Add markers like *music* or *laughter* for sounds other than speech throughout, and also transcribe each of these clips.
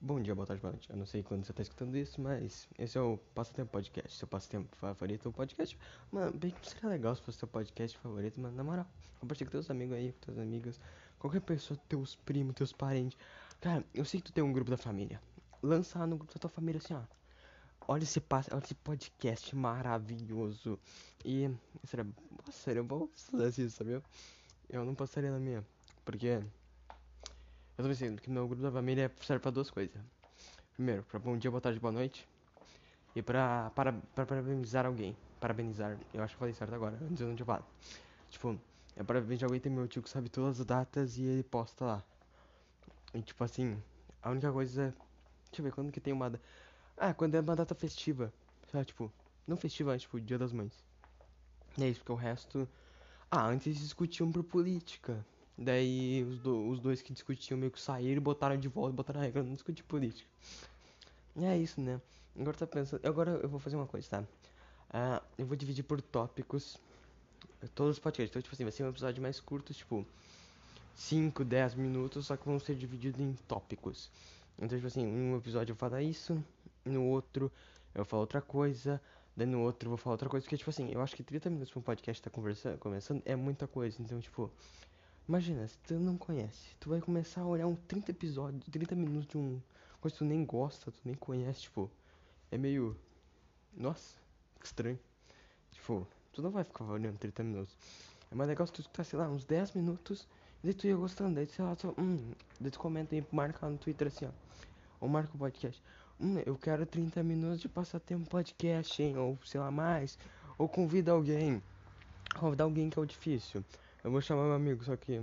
Bom dia, boa tarde, boa noite. Eu não sei quando você tá escutando isso, mas esse é o Passatempo Podcast. Seu passatempo favorito, o podcast. Mano, bem que seria legal se fosse seu podcast favorito, mano. Na moral, compartilha com teus amigos aí, com teus amigas, qualquer pessoa, teus primos, teus parentes. Cara, eu sei que tu tem um grupo da família. Lança no grupo da tua família assim, ó. Olha esse, olha esse podcast maravilhoso. E, seria, seria bom se fizesse isso, sabia? Eu não postaria na minha, porque eu tô pensando que meu grupo da família serve pra duas coisas. Primeiro, pra bom dia, boa tarde, boa noite. E pra, para, pra parabenizar alguém. Parabenizar, eu acho que falei certo agora, antes eu não tinha falado. Tipo, é parabenizar alguém, tem meu tio que sabe todas as datas e ele posta lá. E tipo assim, a única coisa. Deixa eu ver, quando que tem uma. Ah, quando é uma data festiva. Sabe, tipo, não festiva, tipo, dia das mães. E é isso, porque o resto. Ah, antes discutiam por política. Daí os, do, os dois que discutiam meio que saíram e botaram de volta, botaram a regra, não discutir política. E é isso, né? Agora tá pensando. Agora eu vou fazer uma coisa, tá? Uh, eu vou dividir por tópicos todos os podcasts. Então, tipo assim, vai ser um episódio mais curto, tipo 5, 10 minutos, só que vão ser divididos em tópicos. Então, tipo assim, um episódio eu falar isso, no outro eu falar outra coisa, daí no outro eu vou falar outra coisa, porque, tipo assim, eu acho que 30 minutos pra um podcast tá conversando, começando é muita coisa. Então, tipo, Imagina, se tu não conhece, tu vai começar a olhar um 30 episódios, 30 minutos de um coisa que tu nem gosta, tu nem conhece, tipo, é meio. Nossa, estranho. Tipo, tu não vai ficar olhando 30 minutos. É mais legal se tu escutar, sei lá, uns 10 minutos, e daí tu ia gostando, daí sei lá, tu, hum, daí tu comenta e marca no Twitter assim, ó. Ou marca o podcast. Hum, eu quero 30 minutos de passatempo podcast, hein? Ou sei lá mais. Ou convida alguém. Convidar alguém que é o difícil. Eu vou chamar meu amigo, só que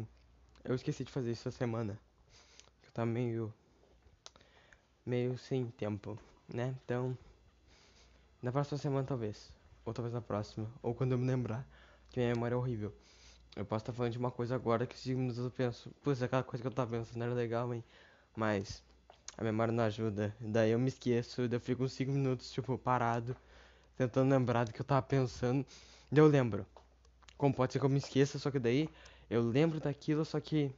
eu esqueci de fazer isso essa semana. Eu tá meio. meio sem tempo, né? Então. Na próxima semana talvez. Ou talvez na próxima. Ou quando eu me lembrar. Que minha memória é horrível. Eu posso estar falando de uma coisa agora que 5 minutos eu penso. Putz, aquela coisa que eu tava pensando era legal, hein? Mas. A memória não ajuda. Daí eu me esqueço. Daí eu fico uns 5 minutos, tipo, parado. Tentando lembrar do que eu tava pensando. Daí eu lembro. Como pode ser que eu me esqueça, só que daí eu lembro daquilo, só que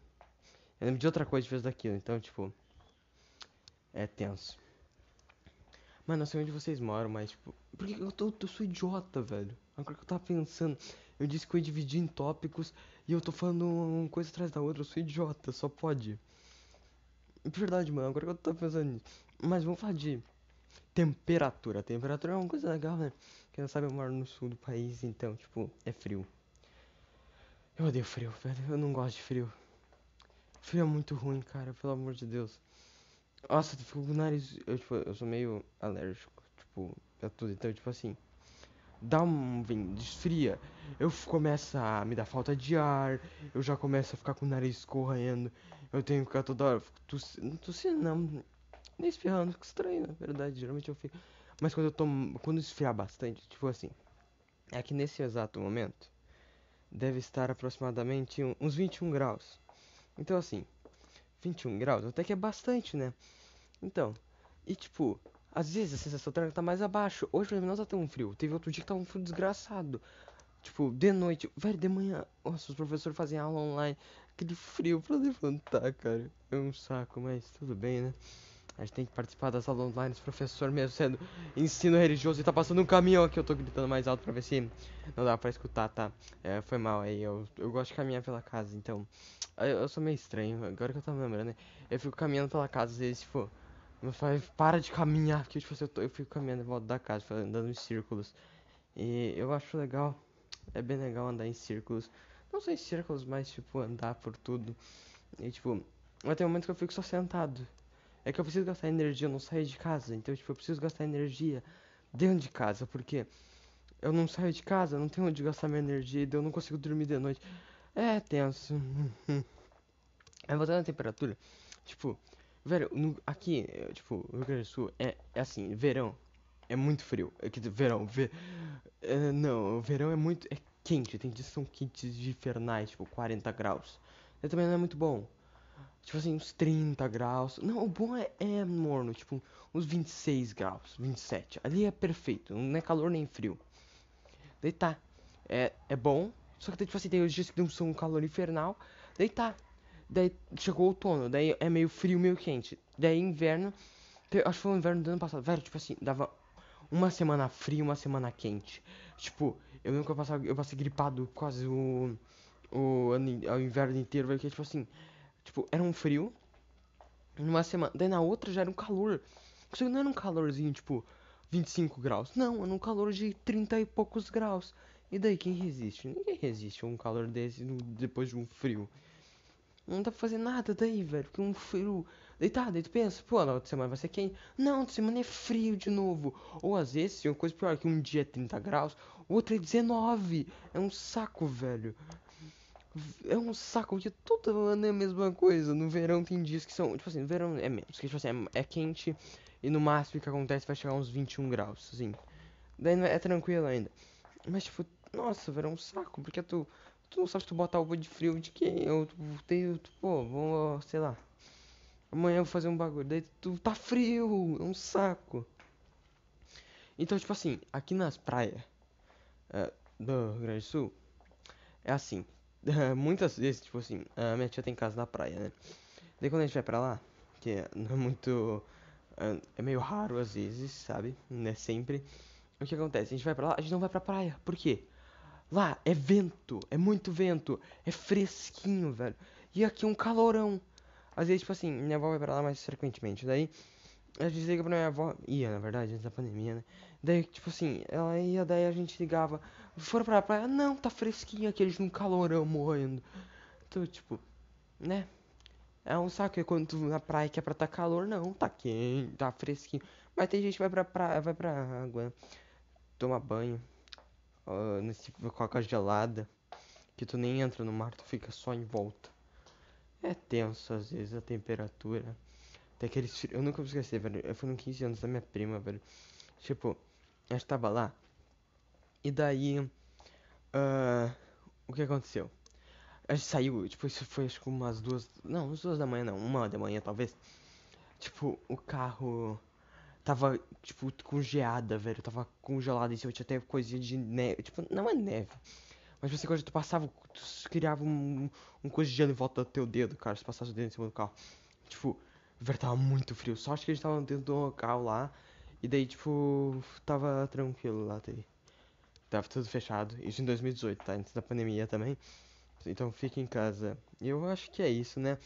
eu lembro de outra coisa de vez daquilo. Então, tipo, é tenso. Mano, não sei onde vocês moram, mas, tipo, por que eu, tô, eu sou idiota, velho? Agora que eu tava pensando, eu disse que eu ia dividir em tópicos e eu tô falando uma coisa atrás da outra, eu sou idiota, só pode. Verdade, mano, agora que eu tô pensando nisso. Mas vamos falar de temperatura. Temperatura é uma coisa legal, né? Quem não sabe, eu moro no sul do país, então, tipo, é frio. Eu odeio frio, velho. Eu não gosto de frio. Frio é muito ruim, cara, pelo amor de Deus. Nossa, tu fico com o nariz. Eu, tipo, eu sou meio alérgico, tipo, a tudo. Então, tipo assim, dá um. Vem, desfria. Eu começo a me dar falta de ar. Eu já começo a ficar com o nariz escorrendo. Eu tenho que ficar toda hora tossindo. Tossindo, não. Nem espirrando, fica estranho, na verdade. Geralmente eu fico. Mas quando eu tomo. Quando esfriar bastante, tipo assim. É que nesse exato momento deve estar aproximadamente uns 21 graus. Então, assim, 21 graus até que é bastante, né? Então, e tipo, às vezes a sensação térmica tá mais abaixo. Hoje, pelo menos, tá tão frio. Teve outro dia que tava um frio desgraçado. Tipo, de noite, velho, de manhã, nossa, os professores fazem aula online. Aquele frio pra levantar, cara. É um saco, mas tudo bem, né? A gente tem que participar das aulas online, professor mesmo sendo ensino religioso e tá passando um caminhão aqui, eu tô gritando mais alto pra ver se não dá pra escutar, tá? É, foi mal aí, eu, eu gosto de caminhar pela casa, então. Eu, eu sou meio estranho, agora que eu tava lembrando, né? Eu fico caminhando pela casa, às vezes, tipo, meu pai para de caminhar, porque tipo, eu, tô, eu fico caminhando em volta da casa, andando em círculos. E eu acho legal, é bem legal andar em círculos. Não só em círculos, mas tipo, andar por tudo. E tipo, mas tem momentos que eu fico só sentado. É que eu preciso gastar energia, eu não saio de casa. Então, tipo, eu preciso gastar energia dentro de casa, porque eu não saio de casa, não tenho onde gastar minha energia, e eu não consigo dormir de noite. É tenso. *laughs* Aí voltando a temperatura, tipo, velho, no, aqui, tipo, no Rio Grande do Sul é, é assim, verão é muito frio. É que verão, ver, é, não, o verão é muito é quente, tem dias que são quentes de infernais, tipo 40 graus. E também não é muito bom. Tipo assim, uns 30 graus. Não, o bom é, é morno, tipo, uns 26 graus, 27. Ali é perfeito, não é calor nem frio. Daí tá. É, é bom, só que tipo assim, tem os dias que são um calor infernal. Daí tá. Daí chegou o outono, daí é meio frio, meio quente. Daí inverno, acho que foi o inverno do ano passado, velho, tipo assim, dava uma semana frio, uma semana quente. Tipo, eu nunca passava, eu passei gripado quase o o ano, o inverno inteiro, velho, que tipo assim, tipo, era um frio numa semana, daí na outra já era um calor. Só não era um calorzinho, tipo, 25 graus. Não, era um calor de 30 e poucos graus. E daí quem resiste? Ninguém resiste a um calor desse depois de um frio. Não dá pra fazer nada daí, velho. Porque um frio. Deitado, daí tu pensa, pô, na outra semana vai ser quente. Não, outra semana é frio de novo. Ou às vezes, uma coisa pior, que um dia é 30 graus, o outro é 19. É um saco, velho. É um saco, porque todo ano é a mesma coisa. No verão tem dias que são. Tipo assim, no verão é menos. Que, tipo assim, é, é quente e no máximo que acontece vai chegar uns 21 graus, assim. Daí é tranquilo ainda. Mas, tipo, nossa, velho, é um saco, porque tu Tu não sabe se tu botar roupa de frio de quem? Eu tenho, pô, vamos, sei lá. Amanhã eu vou fazer um bagulho. Daí tu tá frio, é um saco. Então, tipo assim, aqui nas praias uh, do Rio Grande do Sul, é assim. *laughs* Muitas vezes, tipo assim, a minha tia tem casa na praia, né? Daí quando a gente vai pra lá, que não é muito. Uh, é meio raro às vezes, sabe? Não é sempre. O que acontece? A gente vai pra lá, a gente não vai pra praia. Por quê? Lá é vento, é muito vento, é fresquinho, velho. E aqui é um calorão. Às vezes, tipo assim, minha avó vai pra lá mais frequentemente. Daí, a gente liga pra minha avó. Ia, na verdade, antes da pandemia, né? Daí, tipo assim, ela ia, daí a gente ligava. Foram pra praia? Não, tá fresquinho aqui, eles num calorão morrendo. Então, tipo, né? É um saco. quando tu na praia que é pra tá calor, não, tá quente, tá fresquinho. Mas tem gente que vai pra praia, vai pra água, toma banho uh, nesse com a gelada, que tu nem entra no mar, tu fica só em volta. É tenso às vezes a temperatura. Tem aqueles Eu nunca vou esquecer, velho. Eu fui no 15 anos da minha prima, velho. Tipo, a gente tava lá. E daí. Uh, o que aconteceu? A gente saiu, tipo, isso foi acho que umas duas. Não, umas duas da manhã não, uma da manhã talvez. Tipo, o carro tava, tipo, congelada, velho. Tava congelada em cima, tinha até coisinha de neve. Tipo, não é neve. Mas você quando tu passava, tu criava um, um coisa de gelo em volta do teu dedo, cara. Se passasse o dedo em cima do carro. Tipo, velho, tava muito frio. Só acho que a gente tava dentro do local lá. E daí, tipo, tava tranquilo lá. Daí. Tava tudo fechado. Isso em 2018, tá? Antes da pandemia também. Então fique em casa. Eu acho que é isso, né?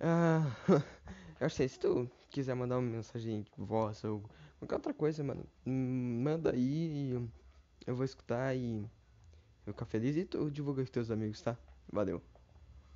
Ah, *laughs* eu sei, se tu quiser mandar uma mensagem de voz ou qualquer outra coisa, mano, manda aí e eu vou escutar e eu ficar feliz e tu divulga com teus amigos, tá? Valeu.